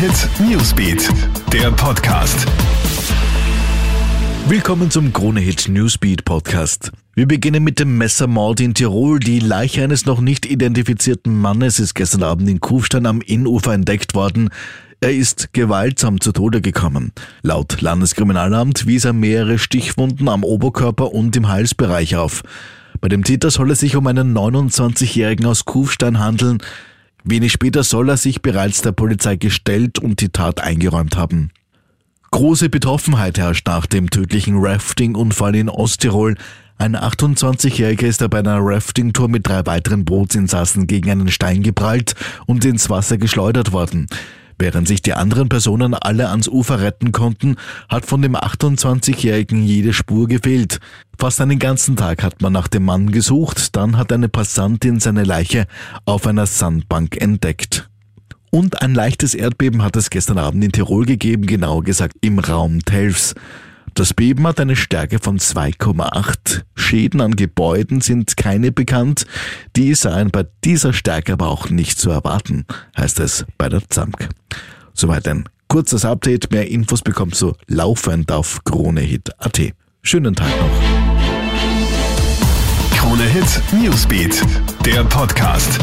Hit Newsbeat, der Podcast. Willkommen zum Krone Hit Newsbeat Podcast. Wir beginnen mit dem Messermord in Tirol. Die Leiche eines noch nicht identifizierten Mannes ist gestern Abend in Kufstein am Innufer entdeckt worden. Er ist gewaltsam zu Tode gekommen. Laut Landeskriminalamt wies er mehrere Stichwunden am Oberkörper und im Halsbereich auf. Bei dem Täter soll es sich um einen 29-Jährigen aus Kufstein handeln. Wenig später soll er sich bereits der Polizei gestellt und die Tat eingeräumt haben. Große Betroffenheit herrscht nach dem tödlichen Rafting-Unfall in Osttirol. Ein 28-Jähriger ist bei einer Rafting-Tour mit drei weiteren Bootsinsassen gegen einen Stein geprallt und ins Wasser geschleudert worden. Während sich die anderen Personen alle ans Ufer retten konnten, hat von dem 28-Jährigen jede Spur gefehlt. Fast einen ganzen Tag hat man nach dem Mann gesucht, dann hat eine Passantin seine Leiche auf einer Sandbank entdeckt. Und ein leichtes Erdbeben hat es gestern Abend in Tirol gegeben, genauer gesagt im Raum Telfs. Das Beben hat eine Stärke von 2,8. Schäden an Gebäuden sind keine bekannt. Die seien bei dieser Stärke aber auch nicht zu erwarten, heißt es bei der ZAMK. Soweit ein kurzes Update. Mehr Infos bekommst du laufend auf KroneHit.at. Schönen Tag noch. Krone Hit Newsbeat, der Podcast.